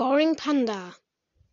Boring Panda.